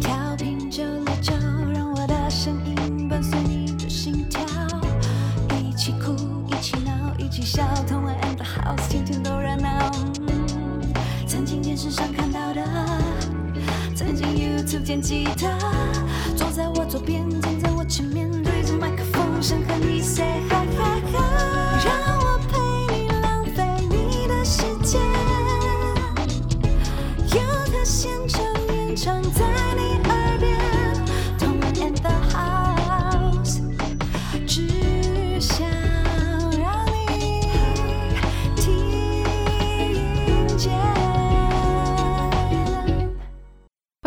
调频九六九，让我的声音伴随你的心跳，一起哭，一起闹，一起笑，同爱 and the house，天天都热闹。曾经电视上看到的，曾经 YouTube 见吉他，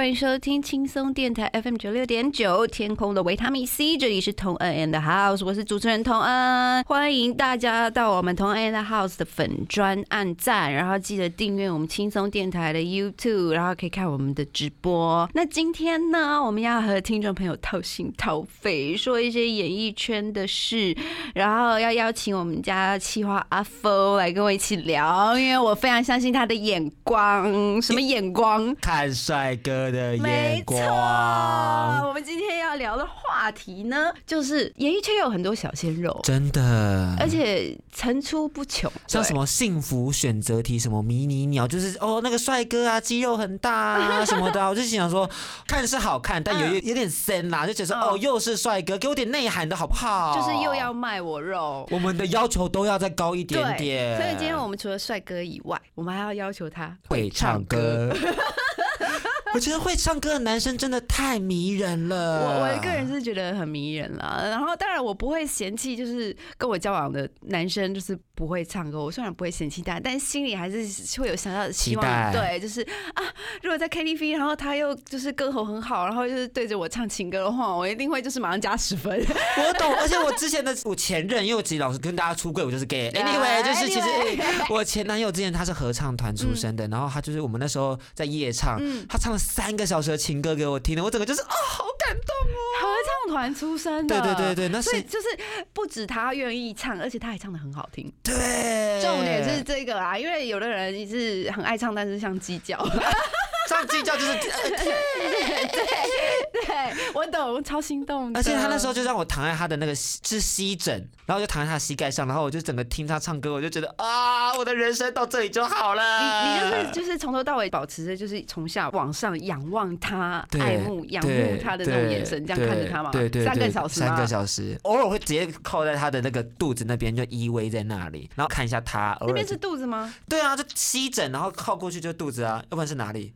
欢迎收听轻轻松电台 FM 九六点九，天空的维他命 C，这里是同恩 and House，我是主持人同恩，欢迎大家到我们同恩 and House 的粉专按赞，然后记得订阅我们轻松电台的 YouTube，然后可以看我们的直播。那今天呢，我们要和听众朋友掏心掏肺，说一些演艺圈的事，然后要邀请我们家企划阿峰来跟我一起聊，因为我非常相信他的眼光，什么眼光？看帅哥的眼光，光，我们今天要聊的话题呢，就是演艺圈有很多小鲜肉，真的，而且层出不穷，像什么幸福选择题，什么迷你鸟，就是哦那个帅哥啊，肌肉很大啊 什么的啊，我就心想说，看是好看，但有有点深啦，就觉得哦又是帅哥，给我点内涵的好不好？就是又要卖我肉。我们的要求都要再高一点对，点，所以今天我们除了帅哥以外，我们还要要求他会唱歌。我觉得会唱歌的男生真的太迷人了。我我个人是觉得很迷人了，然后当然我不会嫌弃，就是跟我交往的男生就是不会唱歌。我虽然不会嫌弃他，但心里还是会有想要的希望，对，就是啊，如果在 KTV，然后他又就是歌喉很好，然后就是对着我唱情歌的话，我一定会就是马上加十分。我懂，而且我之前的我前任，因为我其实老是跟大家出柜，我就是 gay。啊 Anyway，就是其实 我前男友之前他是合唱团出身的，然后他就是我们那时候在夜唱，他唱了三个小时的情歌给我听的，我整个就是啊、好感动哦。合唱团出身的，对对对对那是所以就是不止他愿意唱，而且他还唱的很好听。对，重点是这个啊，因为有的人是很爱唱，但是像鸡叫。像鸡叫就是，对，我懂，超心动的。而且他那时候就让我躺在他的那个是膝枕，然后就躺在他膝盖上，然后我就整个听他唱歌，我就觉得啊，我的人生到这里就好了。你你就是就是从头到尾保持着就是从下往上仰望他，爱慕仰慕他的那种眼神，这样看着他嘛，对对，对三个小时三个小时，偶尔会直接靠在他的那个肚子那边，就依偎在那里，然后看一下他。那边是肚子吗？对啊，就膝枕，然后靠过去就肚子啊，要不然是哪里？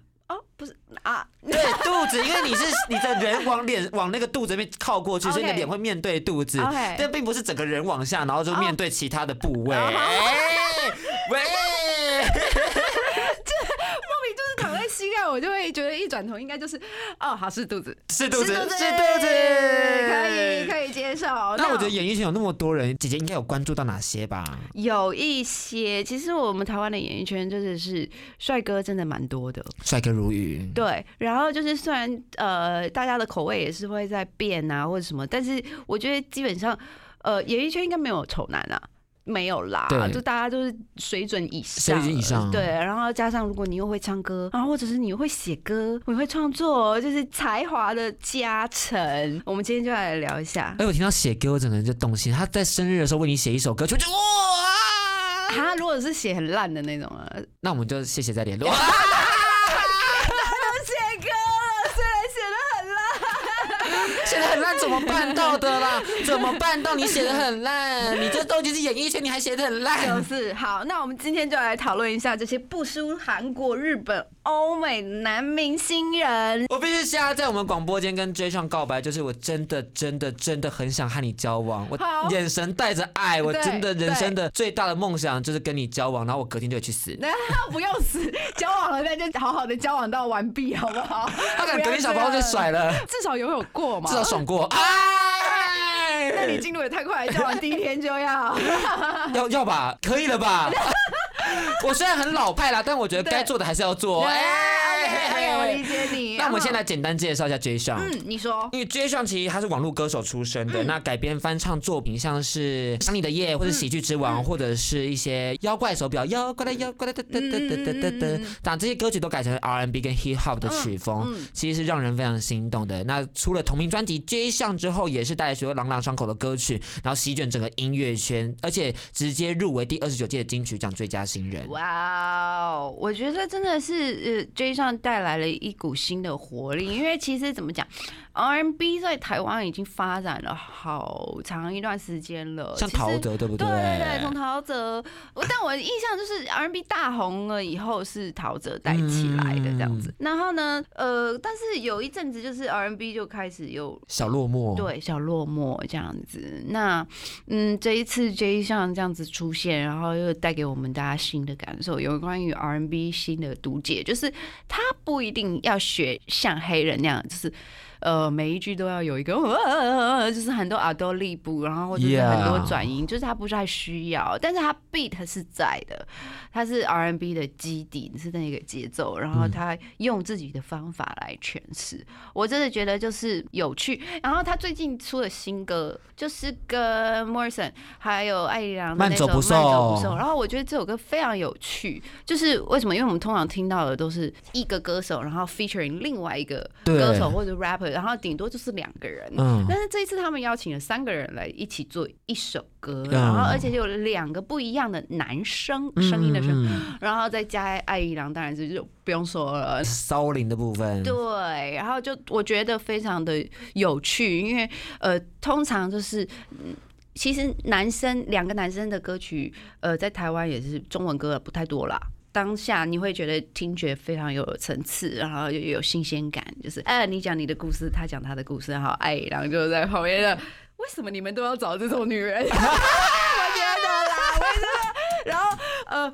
哦，不是啊，对，肚子，因为你是你的人往脸往那个肚子那边靠过去，所以你的脸会面对肚子。OK 但并不是整个人往下，然后就面对其他的部位。哦 哎喂，躺在膝盖，我就会觉得一转头应该就是哦，好是肚子，是肚子，是是肚子，肚子，可以可以接受。那我觉得演艺圈有那么多人，姐姐应该有关注到哪些吧？有一些，其实我们台湾的演艺圈真的是帅哥真的蛮多的，帅哥如雨，对。然后就是虽然呃大家的口味也是会在变啊或者什么，但是我觉得基本上呃演艺圈应该没有丑男啊。没有啦，就大家都是水准以上，水准以上对，然后加上如果你又会唱歌，然后或者是你会写歌，你会创作，就是才华的加成。我们今天就来聊一下哎，我听到写歌，我整个人就动心。他在生日的时候为你写一首歌，就觉得哇！他如果是写很烂的那种啊，那我们就谢谢再联络。怎么办到的啦？怎么办到你写的很烂？你这都已经是演艺圈，你还写的很烂就？是好，那我们今天就来讨论一下这些不输韩国、日本、欧美男明星人。我必须现在在我们广播间跟 J 上告白，就是我真的真的真的很想和你交往，我眼神带着爱，我真的人生的最大的梦想就是跟你交往，然后我隔天就会去死。那不用死，交往了那就好好的交往到完毕，好不好？他可能隔天小包就甩了，至少拥有过嘛。至少爽过。哎，那你进度也太快了，交往第一天就要。要要吧，可以了吧？我虽然很老派啦，但我觉得该做的还是要做。对哎我理解你。那我们先来简单介绍一下 J 上。嗯，你说。因为 J 上其实他是网络歌手出身的，那改编翻唱作品像是《想你的夜》或者《喜剧之王》，或者是一些妖怪手表，妖怪的妖怪的哒哒哒哒哒哒哒，当这些歌曲都改成 R&B 跟 Hip Hop 的曲风，其实是让人非常心动的。那除了同名专辑 J 上之后，也是带来许多朗朗上口的歌曲，然后席卷整个音乐圈，而且直接入围第二十九届的金曲奖最佳新人。哇哦，我觉得真的是呃 J 上带来了一股新的活力，因为其实怎么讲？R&B 在台湾已经发展了好长一段时间了，像陶喆对不对？对对对，从陶喆，但我印象就是 R&B 大红了以后是陶喆带起来的这样子。然后呢，呃，但是有一阵子就是 R&B 就开始有小落寞，对，小落寞这样子。那嗯，这一次 J 像这样子出现，然后又带给我们大家新的感受，有关于 R&B 新的读解，就是他不一定要学像黑人那样，就是。呃，每一句都要有一个，就是很多耳朵力部，然后或者是很多转音，就是它不太需要，但是它 beat 是在的，它是 R&B 的基底，是那个节奏，然后他用自己的方法来诠释，我真的觉得就是有趣。然后他最近出了新歌，就是跟 Morrison 还有艾丽良的那首《慢走不送》，然后我觉得这首歌非常有趣，就是为什么？因为我们通常听到的都是一个歌手，然后 featuring 另外一个歌手或者 rapper。然后顶多就是两个人，嗯。但是这一次他们邀请了三个人来一起做一首歌，然后而且有两个不一样的男生声音的声，然后再加艾怡良，当然是就不用说了，骚灵的部分。对，然后就我觉得非常的有趣，因为呃，通常就是其实男生两个男生的歌曲，呃，在台湾也是中文歌不太多啦。当下你会觉得听觉非常有层次，然后又有新鲜感，就是哎，你讲你的故事，他讲他的故事，然后哎，然后就在旁边的，为什么你们都要找这种女人？我觉得啦，我觉得，然后呃，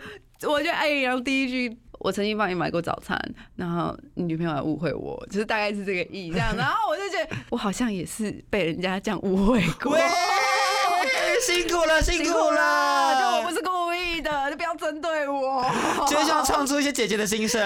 我觉得哎，然后第一句，我曾经帮你买过早餐，然后你女朋友还误会我，就是大概是这个意，这样，然后我就觉得我好像也是被人家这样误会过。辛苦了，辛苦了，就我不是故针对我。就像唱出一些姐姐的心声，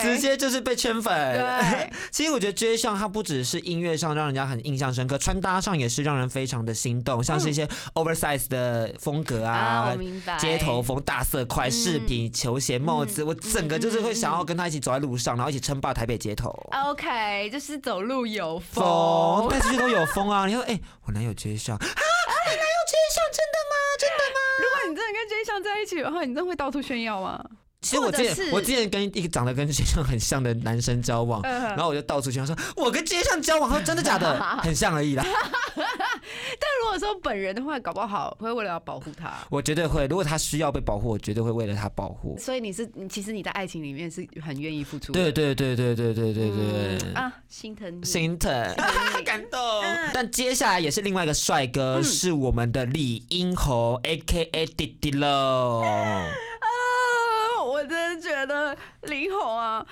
直接就是被圈粉。对，其实我觉得 J 上他不只是音乐上让人家很印象深刻，穿搭上也是让人非常的心动，像是一些 oversize 的风格啊，街头风、大色块、饰品、球鞋、帽子，我整个就是会想要跟他一起走在路上，然后一起称霸台北街头。OK，就是走路有风，带出去都有风啊！你说，哎，我男友 J 上 啊，你男友。J 项真的吗？真的吗？你真的跟 J 相在一起的话，你真的会到处炫耀吗？其实我之前我之前跟一个长得跟 J 项很像的男生交往，然后我就到处炫耀说，我跟街上交往，他说真的假的？很像而已啦。但如果说本人的话，搞不好会为了要保护他，我绝对会。如果他需要被保护，我绝对会为了他保护。所以你是，你其实你在爱情里面是很愿意付出。对对对对对对对对啊，心疼心疼，感动。但接下来也是另外一个帅哥，是我们的李英宏，A K A 弟弟喽。真的觉得林红啊，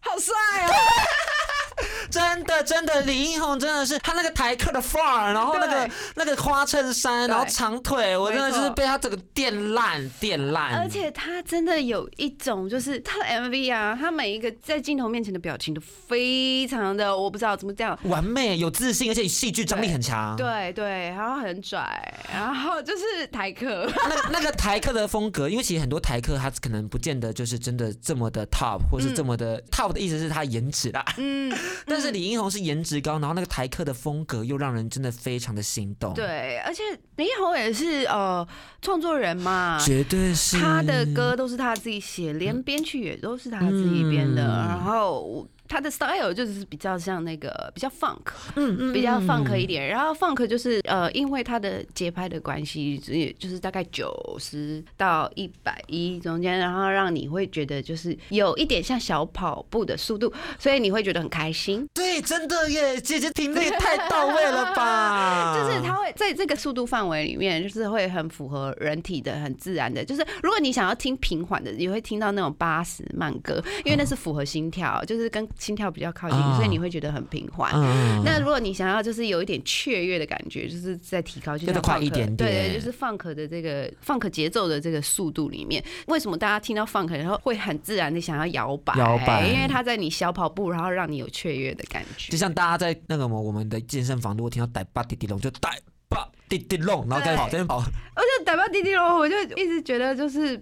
好帅啊！真的，真的，李英宏真的是他那个台客的范儿，然后那个那个花衬衫，然后长腿，我真的就是被他整个电烂，电烂。而且他真的有一种，就是他的 MV 啊，他每一个在镜头面前的表情都非常的，我不知道怎么讲，完美，有自信，而且戏剧张力很强。对对，然后很拽，然后就是台客。那那个台客的风格，因为其实很多台客他可能不见得就是真的这么的 top，或是这么的 top 的意思是他颜值啦。嗯。但是李英宏是颜值高，然后那个台客的风格又让人真的非常的心动。对，而且李英宏也是呃创作人嘛，绝对是他的歌都是他自己写，连编曲也都是他自己编的，然后。他的 style 就是比较像那个比较 funk，嗯嗯，比较 funk 一点。然后 funk 就是呃，因为他的节拍的关系，也就是大概九十到一百一中间，然后让你会觉得就是有一点像小跑步的速度，所以你会觉得很开心。对，真的耶，姐姐听的也太到位了吧！就是他会在这个速度范围里面，就是会很符合人体的、很自然的。就是如果你想要听平缓的，你会听到那种八十慢歌，因为那是符合心跳，就是跟心跳比较靠近，啊所以你会觉得很平缓。嗯，那如果你想要就是有一点雀跃的感觉，就是在提高，就像就再快一点对点对，就是 funk 的这个 funk 节奏的这个速度里面，为什么大家听到 funk 然后会很自然的想要摇摆？摇摆因为它在你小跑步，然后让你有雀跃的感觉就。像大家在那个我们的健身房，如果听到逮吧滴滴龙，就逮吧滴滴龙，然后开始跑，再跑，而且打爆滴滴龙，我就一直觉得就是。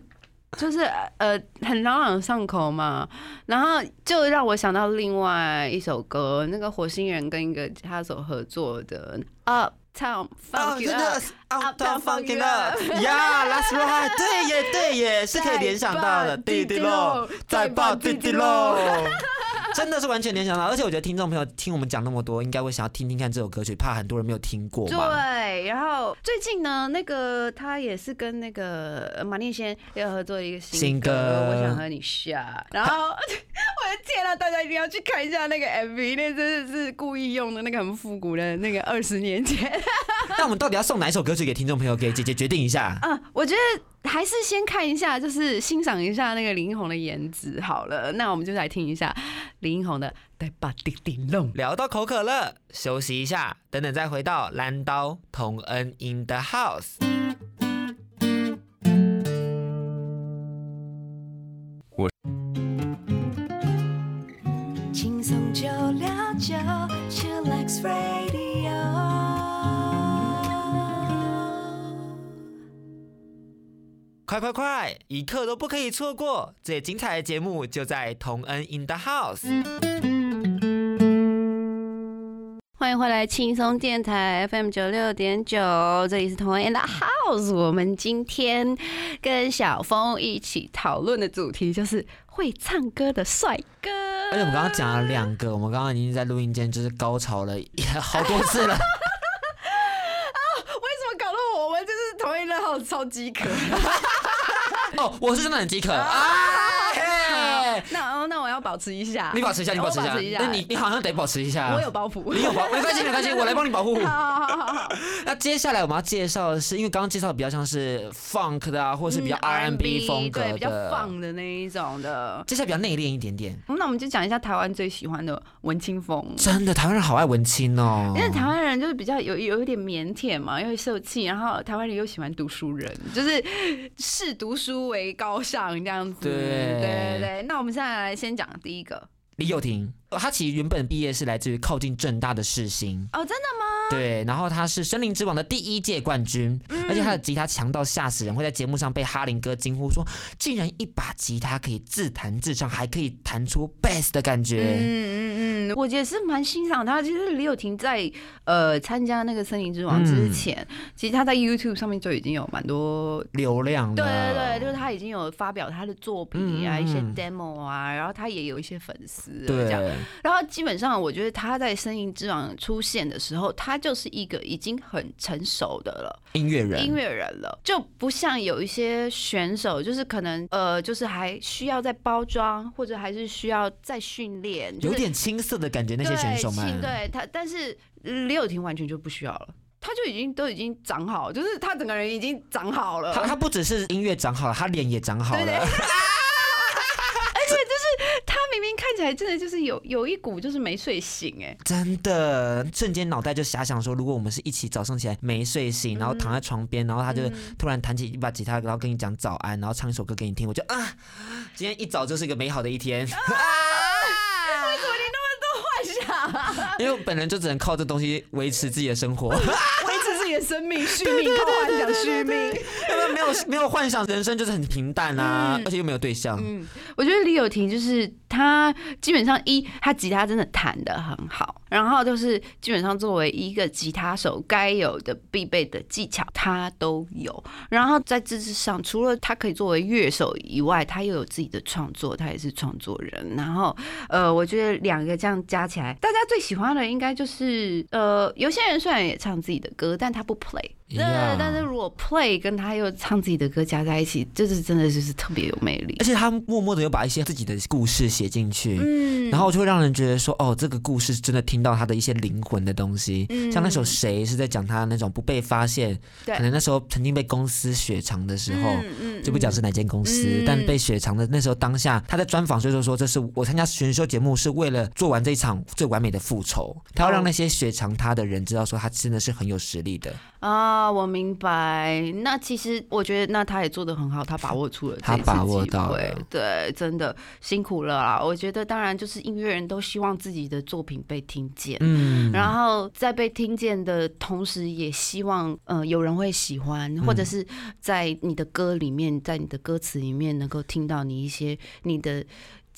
就是呃很朗朗上口嘛，然后就让我想到另外一首歌，那个火星人跟一个吉他手合作的《Uptown 哦 Funk It Up》。Up，呀，That's right，对耶对耶，是可以联想到的，弟弟喽，再爆滴滴龙，真的是完全联想到，而且我觉得听众朋友听我们讲那么多，应该会想要听听看这首歌曲，怕很多人没有听过嘛。对，然后最近呢，那个他也是跟那个呃马念先要合作一个新新歌我想和你下。然后 我的天啊，大家一定要去看一下那个 MV，那真的是故意用的那个很复古的那个二十年前。那我们到底要送哪一首歌曲给听众朋友？给姐姐决定一下。嗯，我觉得还是先看一下，就是欣赏一下那个林红的颜值好了。那我们就来听一下林红的《带把滴滴弄》。聊到口渴了，休息一下，等等再回到蓝刀同恩 in the house。轻松就聊就 Chillax。快快快，一刻都不可以错过！最精彩的节目就在同恩 in the house。欢迎回来，轻松电台 FM 九六点九，这里是同恩 in the house。我们今天跟小峰一起讨论的主题就是会唱歌的帅哥。而且我们刚刚讲了两个，我们刚刚已经在录音间就是高潮了好多次了。啊为什么搞得我们就是同恩 in the house 超饥渴？哦，我是真的很饥渴！嘿那那我要保持一下，你保持一下，你保持一下。那你你好像得保持一下。我有包袱，你有包，没关系没关系，我来帮你保护。好好好 那接下来我们要介绍的是，因为刚刚介绍的比较像是 funk 的啊，或者是比较嗯 R&B 风格对，比较，放的那一种的。接下来比较内敛一点点。那我们就讲一下台湾最喜欢的文青风。真的，台湾人好爱文青哦。因为台湾人就是比较有有一点腼腆嘛，因为受气，然后台湾人又喜欢读书人，就是视读书为高尚这样子。对对对对。那我们现在来来先讲第一个。李友廷，他其实原本毕业是来自于靠近正大的世新。哦，真的吗？对，然后他是森林之王的第一届冠军，嗯而且他的吉他强到吓死人，会在节目上被哈林哥惊呼说，竟然一把吉他可以自弹自唱，还可以弹出 bass 的感觉。嗯嗯嗯，我也是蛮欣赏他。其实李友廷在呃参加那个森林之王之前，其实他在 YouTube 上面就已经有蛮多。流量对了对对，就是他已经有发表他的作品啊，一些嗯 demo 啊，然后他也有一些粉丝了对这样。然后基本上，我觉得他在《声音之王》出现的时候，他就是一个已经很成熟的了音乐人，音乐人了，就不像有一些选手，就是可能呃，就是还需要再包装，或者还是需要再训练，就是有点青涩的感觉，那些选手们对，对他，但是李友廷完全就不需要了。他就已经都已经长好，就是他整个人已经长好了。他他不只是音乐长好了，他脸也长好了。起来真的就是有有一股就是没睡醒哎、真的，瞬间脑袋就遐想说，如果我们是一起早上起来没睡醒，然后躺在床边，然后他就嗯突然弹起一把吉他，然后跟你讲早安，然后唱一首歌给你听，我就啊，今天一早就是一个美好的一天。为什么你那么多幻想？因为我本人就只能靠这东西维持自己的生活，维持自己的生命，续命，想续命。因为没有没有幻想，人生就是很平淡啊，嗯而且又没有对象。嗯，我觉得李友廷就是他，基本上一他吉他真的弹的很好，然后就是基本上作为一个吉他手该有的必备的技巧他都有，然后在知识上，除了他可以作为乐手以外，他又有自己的创作，他也是创作人。然后呃，我觉得两个这样加起来，大家最喜欢的应该就是呃，有些人虽然也唱自己的歌，但他不 play。对但是如果 play 跟他又唱自己的歌加在一起，就是真的就是特别有魅力而。且他默默的又把一些自己的故事写进去。嗯嗯然后就会让人觉得说，哦，这个故事真的听到他的一些灵魂的东西。嗯像那首《谁》是在讲他那种不被发现，对可能那时候曾经被公司雪藏的时候。嗯嗯就不讲是哪间公司，嗯但被雪藏的那时候当下，他在专访所以就说，这是我参加选秀节目是为了做完这一场最完美的复仇，他要让那些雪藏他的人知道说他真的是很有实力的，啊，我明白。那其实我觉得，那他也做的很好，他把握住了这把握到了对，真的辛苦了啦。我觉得，当然就是音乐人都希望自己的作品被听见。嗯，然后在被听见的同时，也希望呃有人会喜欢，或者是在你的歌里面，在你的歌词里面能够听到你一些你的。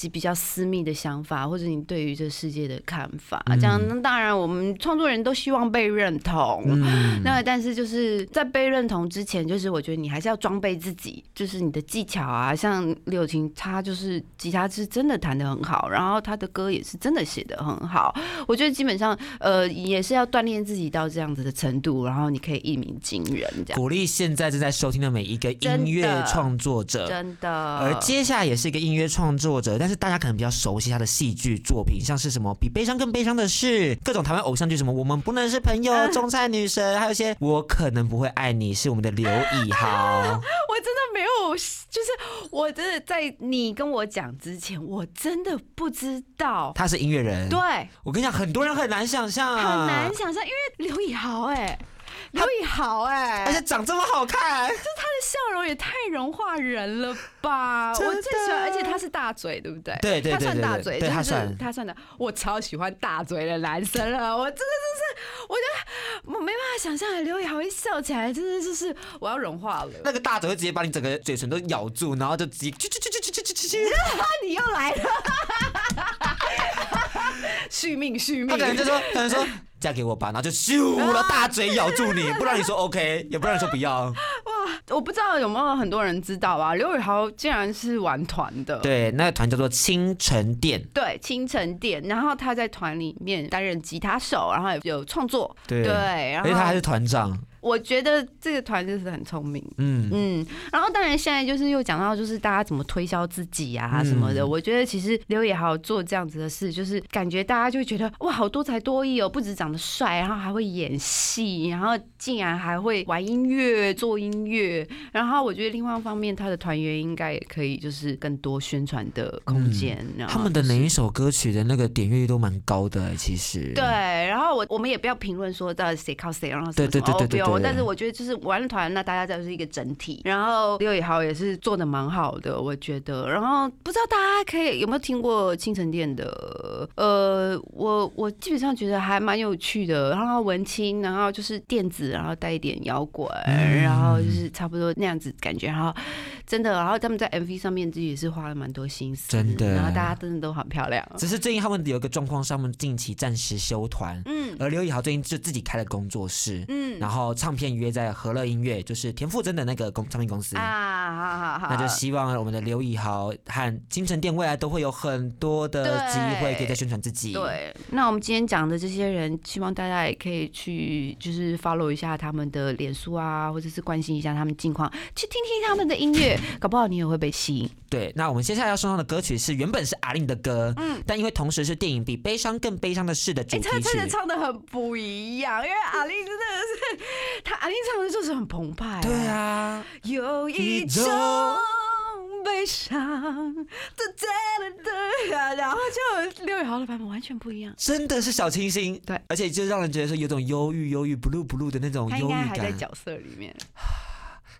比较私密的想法，或者你对于这世界的看法，这样那当然我们创作人都希望被认同。嗯 那但是就是在被认同之前，就是我觉得你还是要装备自己，就是你的技巧啊，像柳琴，她就是吉他是真的弹得很好，然后她的歌也是真的写得很好。我觉得基本上呃也是要锻炼自己到这样子的程度，然后你可以一鸣惊人这样。鼓励现在正在收听的每一个音乐创作者。真的，而接下来也是一个音乐创作者，但是大家可能比较熟悉他的戏剧作品，像是什么比悲伤更悲伤的事，各种台湾偶像剧，什么我们不能是朋友、嗯种菜女神，还有一些我可能不会爱你，是我们的刘以豪。我真的没有，就是我真的在你跟我讲之前，我真的不知道。他是音乐人，对，我跟你讲，很多人很难想象，很难，想象，因为刘以豪哎、刘以豪哎、而且长这么好看，就他的笑容也太融化人了吧！我最喜欢，而且他是大嘴，对不对？对对对他算大嘴，就是他算他算的，我超喜欢大嘴的男生了。我真的就是，我觉得我没办法想象刘以豪一笑起来，真的就是我要融化了。那个大嘴会直接把你整个嘴唇都咬住，然后就直接去去去去去去去你又来了，续命续命他可。能就说，可能说嫁给我吧，然后就咻的，大嘴咬住你，不让你说 OK，也不让你说不要。哇我不知道有没有很多人知道啊？刘宇豪竟然是玩团的，对，那个团叫做清晨店，对，清晨店，然后他在团里面担任吉他手，然后也有创作，对对，然后而且他还是团长，我觉得这个团就是很聪明。嗯，嗯，然后当然现在就是又讲到就是大家怎么推销自己啊什么的，嗯我觉得其实刘也豪做这样子的事，就是感觉大家就会觉得哇好多才多艺哦，不止长得帅，然后还会演戏，然后竟然还会玩音乐、做音乐，然后我觉得另外一方面他的团员应该也可以就是更多宣传的空间，他们的就是每一首歌曲的那个点阅率都蛮高的，其实。对，然后我我们也不要评论说到底谁靠谁，然后什么对对对对对对但是我觉得就是玩团，那大家就是一个整体。然后刘以豪也是做的蛮好的，我觉得。然后不知道大家可以有没有听过青城店的？呃，我我基本上觉得还蛮有趣的，然后文青，然后就是电子，然后带一点摇滚，嗯然后就是差不多那样子感觉。然后真的，然后他们在 MV 上面自己也是花了蛮多心思，真的然后大家真的都很漂亮。只是最近他们有一个状况，是他们近期暂时休团，嗯而刘以豪最近就自己开了工作室，嗯然后唱片约在和乐音乐，就是田馥甄的那个公唱片公司。啊，好好好，那就希望我们的刘以豪和金城店未来都会有很多的机会可以再宣传自己。，对，那我们今天讲的这些人，希望大家也可以去就是 follow 一下他们的脸书啊，或者是关心一下他们近况，去听听他们的音乐，搞不好你也会被吸引。对，那我们接下来要送上的歌曲是原本是阿令的歌，嗯，但因为同时是电影《比悲伤更悲伤的事》的主哎、题他真的。唱的很不一样，因为阿令真的是他阿令唱的就是很澎湃、对，啊，有一一种种悲伤，哒哒哒哒，然后就六月豪的版本完全不一样。真的是小清新，对，而且就让人觉得说有种忧郁、忧郁、blue blue 的那种他应该忧郁感。还在角色里面，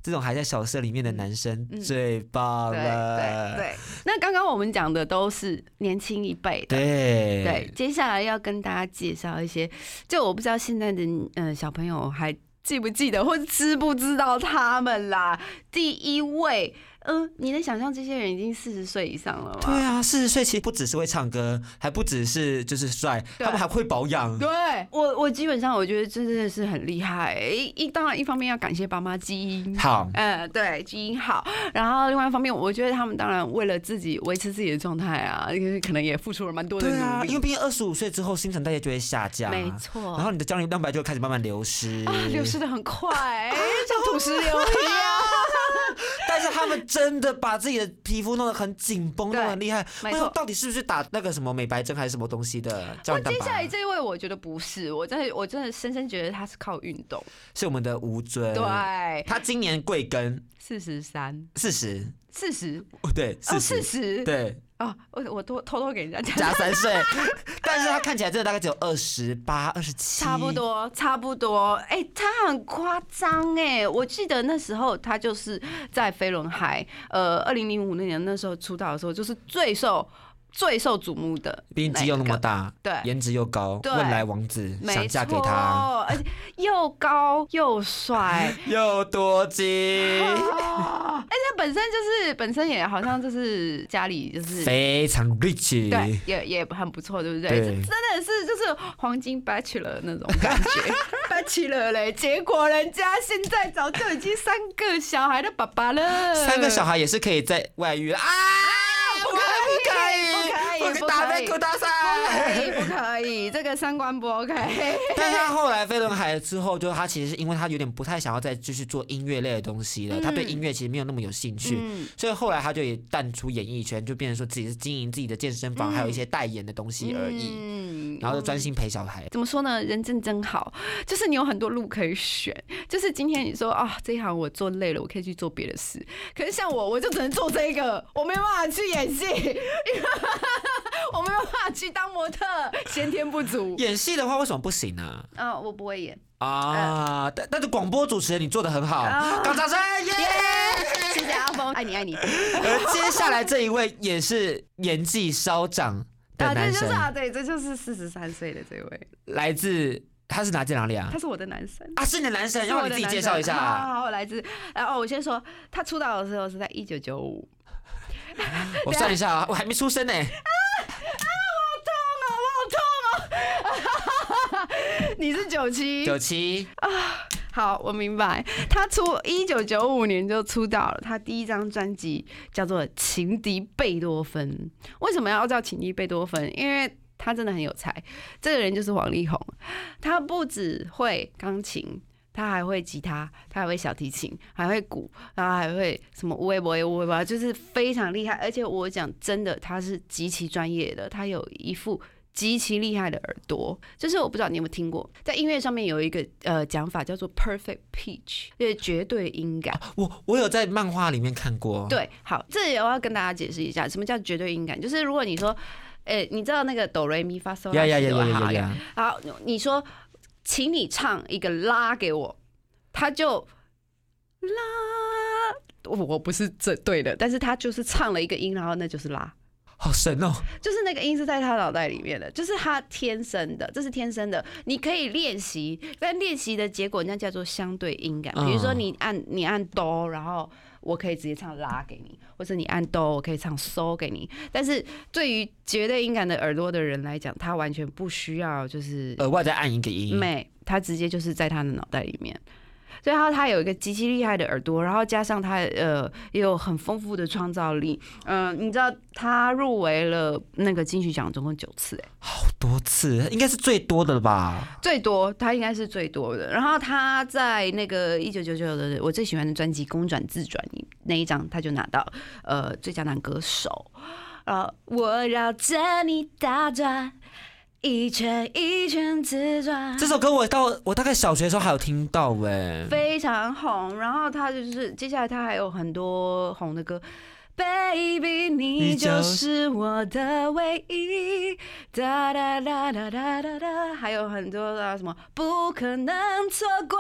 这种还在小社里面的男生嗯最棒对了。对对。那刚刚我们讲的都是年轻一辈的，对对，接下来要跟大家介绍一些，就我不知道现在的呃小朋友还记不记得，或者知不知道他们啦。第一位，嗯、你能想象这些人已经四十岁以上了吗？对啊，四十岁其实不只是会唱歌，还不只是就是帅，他们还会保养。对我，我基本上我觉得真的是很厉害。一一当然一方面要感谢爸妈基因。好，嗯，对，基因好。然后另外一方面，我觉得他们当然为了自己维持自己的状态啊，因为可能也付出了蛮多的对啊，努力。因为毕竟二十五岁之后新陈代谢就会下降，没错。然后你的胶原蛋白就会开始慢慢流失。啊，流失的很快，像土石流一样。但是他们真的把自己的皮肤弄得很紧绷，弄对得很厉害。没错我说到底是不是打那个什么美白针还是什么东西的胶原蛋接下来？这一位，我觉得不是，我真的我真的深深觉得他是靠运动。是我们的吴尊。对，他今年贵庚？四十三，四十。四十对，哦，四四。十，对，哦，我我偷偷偷给人家讲，加三岁，但是他看起来真的大概只有二十八、二十七，差不。多，差不多。哎、他很夸张哎！我记得那时候他就是在飞轮海，呃，二零零五那年那时候出道的时候，就是最受最受瞩目的，毕竟肌肉那么，大，对颜值又高，对问来王子想嫁给他，错，而且又高又帅。又多金，本身就是本身也好像就是家里就是非常 rich。对，也也很不错，对不对？对真的是就是黄金 bachelor 那种感觉，bachelor 嘞，结果人家现在早就已经三个小孩的爸爸了，三个小孩也是可以在外遇啊！不可以不可以，不可以不不可以打内裤大不可赛。以，不可以，这个三观不 OK。但是他后来飞轮海之后，就他其实是因为他有点不太想要再继续做音乐类的东西了，他对音乐其实没有那么有兴趣，嗯，所以后来他就也淡出演艺圈，就变成说自己是经营自己的健身房，嗯还有一些代言的东西而已，嗯然后就专心陪小孩。怎么说呢？人真真好，就是你有很多路可以选。就是今天你说啊，这一行我做累了，我可以去做别的事。可是像我，我就只能做这个，我没办法去演戏，我没办法去当模特，先天不足。演戏的话，为什么不行呢？啊、我不会演。啊，但但是广播主持人你做的很好，啊高掌声耶！谢谢阿峰，爱你爱你。而接下来这一位也是年纪稍长的啊，这男生，就是啊，对，这就是四十三岁的这位，来自他是哪自哪里啊他？是我的男神。啊，是你的男神，要不然你自己介绍一下啊。好好，来自，然后我先说，他出道的时候是在一九九五，我算一下啊，我还没出生呢。你是九七，九七啊，好，我明白。他出一九九五年就出道了，他第一张专辑叫做《情敌贝多芬》。为什么要叫情敌贝多芬？因为他真的很有才。这个人就是王力宏，他不只会钢琴。他还会吉他，他还会小提琴，还会鼓，然后还会什么无微博无微博，就是非常厉害。而且我讲真的，他是极其专业的，他有一副极其厉害的耳朵，就是我不知道你有没有听过，在音乐上面有一个呃讲法叫做 perfect pitch，就是绝对音感。我我有在漫画里面看过。，对，好，这也要跟大家解释一下，什么叫绝对音感？就是如果你说，诶、你知道那个哆来咪发嗦拉呀呀呀呀呀呀！好，你说，请你唱一个拉给我，他就拉，我我不是这对的，但是他就是唱了一个音，然后那就是拉。好神哦！就是那个音是在他脑袋里面的，就是他天生的，这是天生的。你可以练习，但练习的结果那叫做相对音感。比如说嗯你按你按哆，然后我可以直接唱拉给你，或者你按哆，我可以唱嗦给你。但是对于绝对音感的耳朵的人来讲，他完全不需要就是额外再按一个音，没，他直接就是在他的脑袋里面。所以他他有一个极其厉害的耳朵，然后加上他呃也有很丰富的创造力。嗯、你知道他入围了那个金曲奖总共九次，哎，好多次，应该是最多的了吧？最多他应该是最多的。然后他在那个一九九九的我最喜欢的专辑《公转自转》那一张，他就拿到呃最佳男歌手。呃，我绕着你打转，一圈一圈自转。这首歌我到我大概小学的时候还有听到哎。非常红，然后他就是接下来他还有很多红的歌。Baby，你就是我的唯一，哒哒哒哒哒哒哒，还有很多的什么不可能错过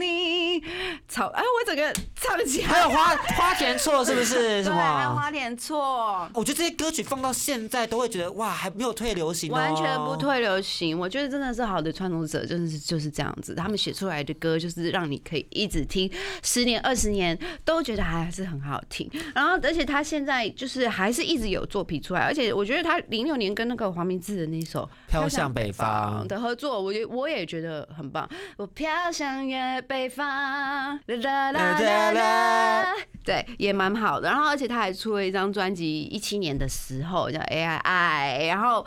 你，操！哎，我整个唱起来，还有花花田错是不是？什 对，还有？花田错，我觉得这些歌曲放到现在都会觉得哇，还没有退流行哦，完全不。退流行。我觉得真的是好的创作者，真的是就是这样子，他们写出来的歌就是让你可以一直听，十年、二十年都觉得还是很好听。然后，而且他现在就是还是一直有作品出来，而且我觉得他零六年跟那个黄明志的那首飘向北方，的合作，我觉我也觉得很棒。我飘向越北方，啦啦啦啦啦，对，也蛮好的。然后，而且他还出了一张专辑，一七年的时候叫 A I I，然后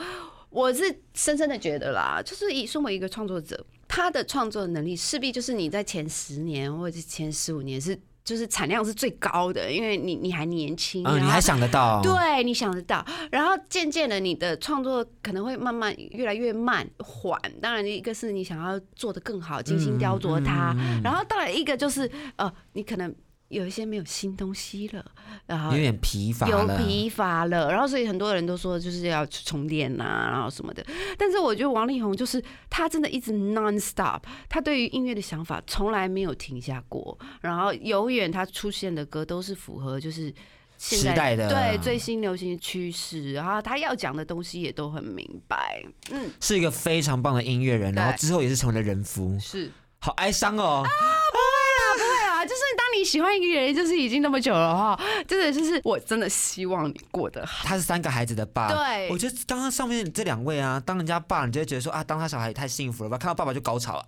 我是深深的觉得啦，就是以身为一个创作者，他的创作能力势必就是你在前十年或者是前十五年是就是产量是最高的，因为你你还年轻，嗯，你还想得到？对，你想得到。然后渐渐的，你的创作可能会慢慢越来越慢缓。当然，一个是你想要做的更好，精心雕琢它；嗯然后当然一个就是呃，你可能有一些没有新东西了，然后有点疲乏有。疲乏了，然后所以很多人都说就是要去充电呐、然后什么的。但是我觉得王力宏就是他真的一直 non stop，他对于音乐的想法从来没有停下过，然后永远他出现的歌都是符合就是。现在时代的对最新流行的趋势，然后他要讲的东西也都很明白，嗯，是一个非常棒的音乐人，然后之后也是成为了人夫，是好哀伤哦。喜欢一个人，就是已经那么久了哈，真的就是我真的希望你过得好，他是三个孩子的爸，对。我觉得刚刚上面这两位啊，当人家爸，你就会觉得说啊，当他小孩也太幸福了吧？看到爸爸就高潮啊，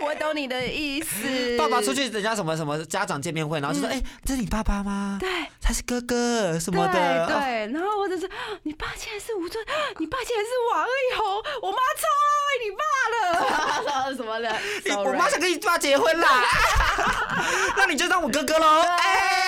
我懂你的意思，爸爸出去人家什么什么家长见面会，然后就说，哎、这是你爸爸吗？嗯对。他是哥哥什么的，哦对对，然后或者是你爸竟然是吴尊，你爸竟然是王力宏，我妈超爱你爸了，什么的。你我妈想跟你爸结婚啦，那你就当我哥哥喽。哎、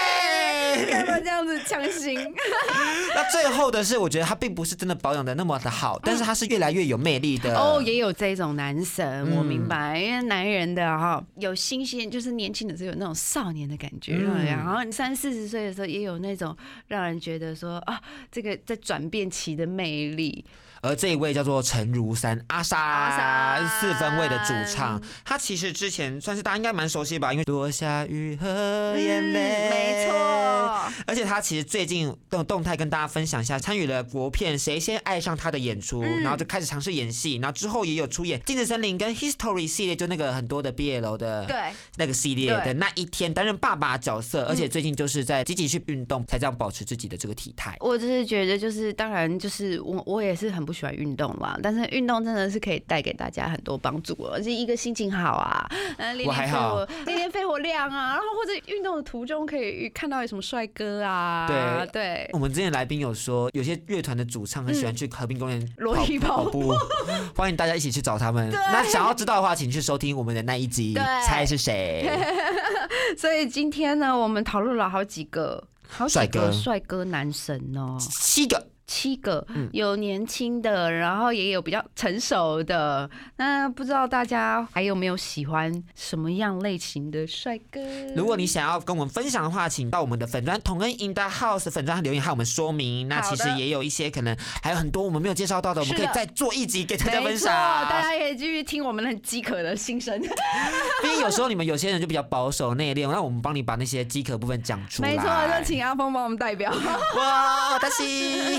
干嘛这样子强行？那最后的是，我觉得他并不是真的保养的那么的好，但是他是越来越有魅力的。哦，也有这种男神，我明嗯白，因为男人的哈有新鲜，就是年轻的时候有那种少年的感觉，嗯然后你三四十岁的时候也有那种让人觉得说啊，这个在转变期的魅力。而这一位叫做陈如山阿莎，阿莎四分位的主唱，他其实之前算是大家应该蛮熟悉吧，因为落下雨和眼泪、嗯没错。而且他其实最近动动态跟大家分享一下，参与了国片《谁先爱上他》的演出，嗯然后就开始尝试演戏，然后之后也有出演《镜子森林》跟《History》系列，就那个很多的 BL 的对，那个系列的那一天担任爸爸角色，而且最近就是在积极去运动，才这样保持自己的这个体态。我就是觉得，就是当然，就是我我也是很不喜欢运动啦，但是运动真的是可以带给大家很多帮助哦，而且一个心情好啊，呃，练练肺活，练练肺活量啊，然后或者运动的途中可以看到有什么帅哥啊，对对。我们之前来宾有说，有些乐团的主唱很喜欢去和平公园裸体跑跑步，欢迎大家一起去找他们。那想要知道的话，请去收听我们的那一集对《猜是谁》。所以今天呢，我们讨论了好几个好几帅哥。个帅哥男神哦，七个，七个嗯有年轻的，然后也有比较成熟的。那不知道大家还有没有喜欢什么样类型的帅哥？如果你想要跟我们分享的话，请到我们的粉砖同恩 in the house 粉砖留言和我们说明。那其实也有一些可能还有很多我们没有介绍到的，我们可以再做一集给大家分没错，大。家可以继续听我们很饥渴的心声。因为有时候你们有些人就比较保守内敛，那我们帮你把那些饥渴部分讲出来。没错，就请阿峰帮我们代表。哇，大西。